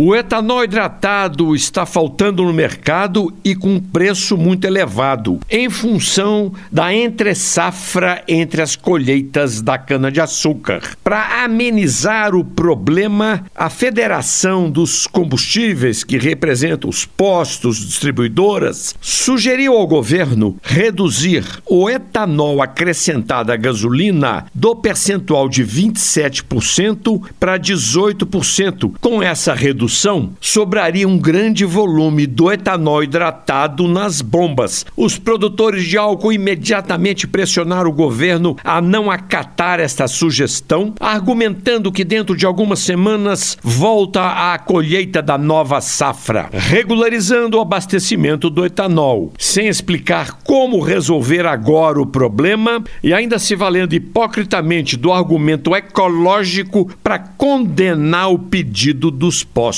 O etanol hidratado está faltando no mercado e com um preço muito elevado, em função da entre-safra entre as colheitas da cana-de-açúcar. Para amenizar o problema, a Federação dos Combustíveis, que representa os postos distribuidoras, sugeriu ao governo reduzir o etanol acrescentado à gasolina do percentual de 27% para 18%. Com essa redução, redução, sobraria um grande volume do etanol hidratado nas bombas. Os produtores de álcool imediatamente pressionaram o governo a não acatar esta sugestão, argumentando que dentro de algumas semanas volta a colheita da nova safra, regularizando o abastecimento do etanol, sem explicar como resolver agora o problema e ainda se valendo hipocritamente do argumento ecológico para condenar o pedido dos povos